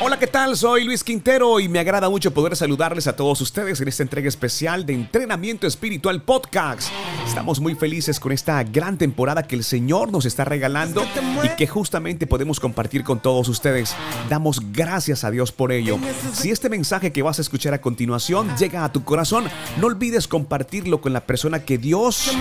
Hola, ¿qué tal? Soy Luis Quintero y me agrada mucho poder saludarles a todos ustedes en esta entrega especial de Entrenamiento Espiritual Podcast. Estamos muy felices con esta gran temporada que el Señor nos está regalando y que justamente podemos compartir con todos ustedes. Damos gracias a Dios por ello. Si este mensaje que vas a escuchar a continuación llega a tu corazón, no olvides compartirlo con la persona que Dios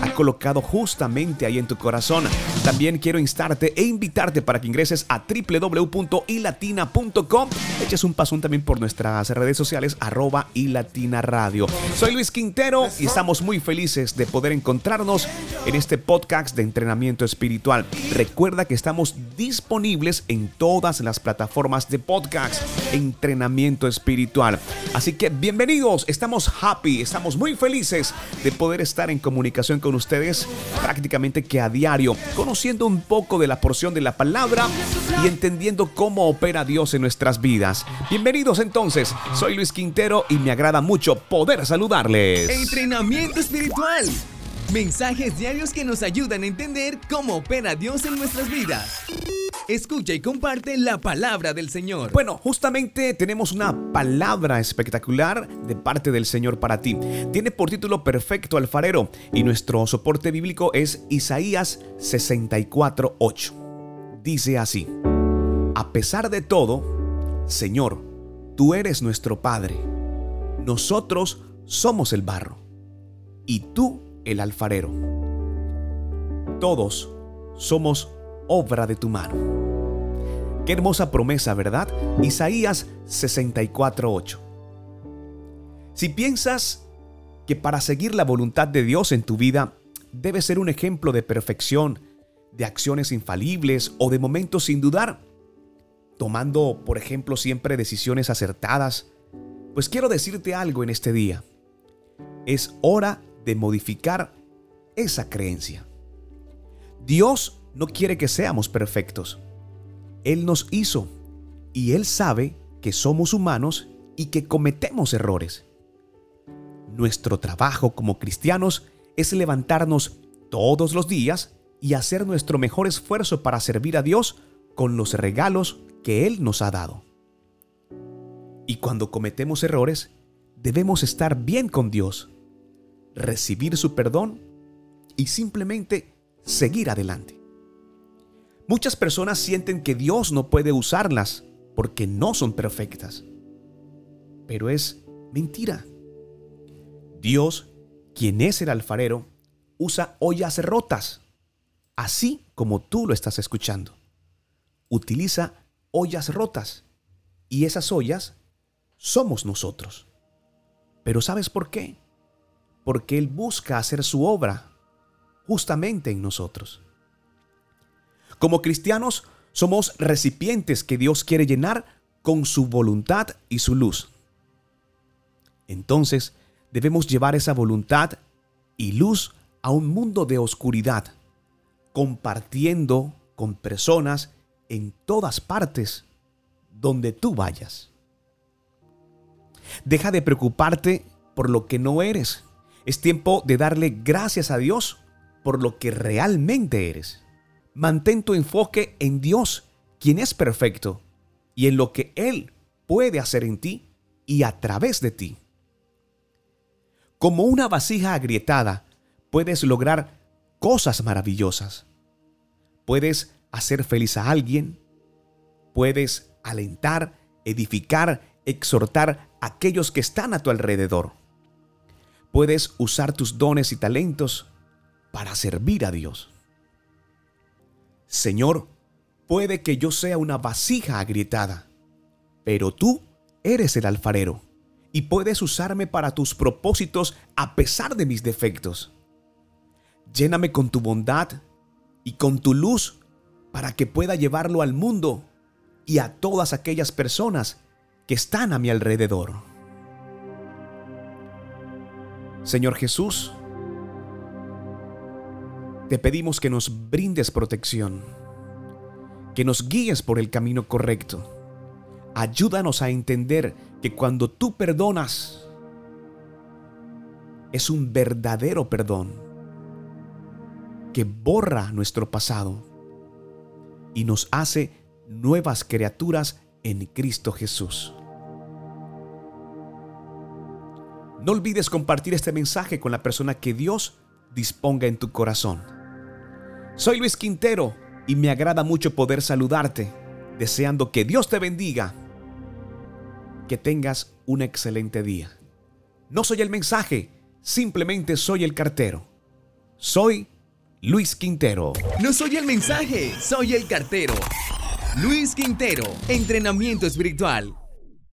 ha colocado justamente ahí en tu corazón. También quiero instarte e invitarte para que ingreses a www.ilatina.com. Eches un pasón también por nuestras redes sociales, arroba y latina radio. Soy Luis Quintero y estamos muy felices de poder encontrarnos en este podcast de entrenamiento espiritual. Recuerda que estamos disponibles en todas las plataformas de podcast, entrenamiento espiritual. Así que bienvenidos, estamos happy, estamos muy felices de poder estar en comunicación con ustedes prácticamente que a diario, conociendo un poco de la porción de la palabra y entendiendo cómo opera Dios en nuestras vidas. Bienvenidos entonces, soy Luis Quintero y me agrada mucho poder saludarles. Entrenamiento espiritual. Mensajes diarios que nos ayudan a entender cómo opera Dios en nuestras vidas. Escucha y comparte la palabra del Señor. Bueno, justamente tenemos una palabra espectacular de parte del Señor para ti. Tiene por título Perfecto Alfarero y nuestro soporte bíblico es Isaías 64:8. Dice así: A pesar de todo, Señor, tú eres nuestro Padre. Nosotros somos el barro y tú el alfarero. Todos somos obra de tu mano. Qué hermosa promesa, ¿verdad? Isaías 64:8. Si piensas que para seguir la voluntad de Dios en tu vida debes ser un ejemplo de perfección, de acciones infalibles o de momentos sin dudar, tomando, por ejemplo, siempre decisiones acertadas, pues quiero decirte algo en este día. Es hora de modificar esa creencia. Dios no quiere que seamos perfectos. Él nos hizo y Él sabe que somos humanos y que cometemos errores. Nuestro trabajo como cristianos es levantarnos todos los días y hacer nuestro mejor esfuerzo para servir a Dios con los regalos que Él nos ha dado. Y cuando cometemos errores, debemos estar bien con Dios recibir su perdón y simplemente seguir adelante. Muchas personas sienten que Dios no puede usarlas porque no son perfectas. Pero es mentira. Dios, quien es el alfarero, usa ollas rotas, así como tú lo estás escuchando. Utiliza ollas rotas y esas ollas somos nosotros. Pero ¿sabes por qué? porque Él busca hacer su obra justamente en nosotros. Como cristianos somos recipientes que Dios quiere llenar con su voluntad y su luz. Entonces debemos llevar esa voluntad y luz a un mundo de oscuridad, compartiendo con personas en todas partes donde tú vayas. Deja de preocuparte por lo que no eres es tiempo de darle gracias a Dios por lo que realmente eres. Mantén tu enfoque en Dios, quien es perfecto, y en lo que Él puede hacer en ti y a través de ti. Como una vasija agrietada, puedes lograr cosas maravillosas. Puedes hacer feliz a alguien, puedes alentar, edificar, exhortar a aquellos que están a tu alrededor puedes usar tus dones y talentos para servir a Dios. Señor, puede que yo sea una vasija agrietada, pero tú eres el alfarero y puedes usarme para tus propósitos a pesar de mis defectos. Lléname con tu bondad y con tu luz para que pueda llevarlo al mundo y a todas aquellas personas que están a mi alrededor. Señor Jesús, te pedimos que nos brindes protección, que nos guíes por el camino correcto. Ayúdanos a entender que cuando tú perdonas, es un verdadero perdón que borra nuestro pasado y nos hace nuevas criaturas en Cristo Jesús. No olvides compartir este mensaje con la persona que Dios disponga en tu corazón. Soy Luis Quintero y me agrada mucho poder saludarte, deseando que Dios te bendiga. Que tengas un excelente día. No soy el mensaje, simplemente soy el cartero. Soy Luis Quintero. No soy el mensaje, soy el cartero. Luis Quintero, entrenamiento espiritual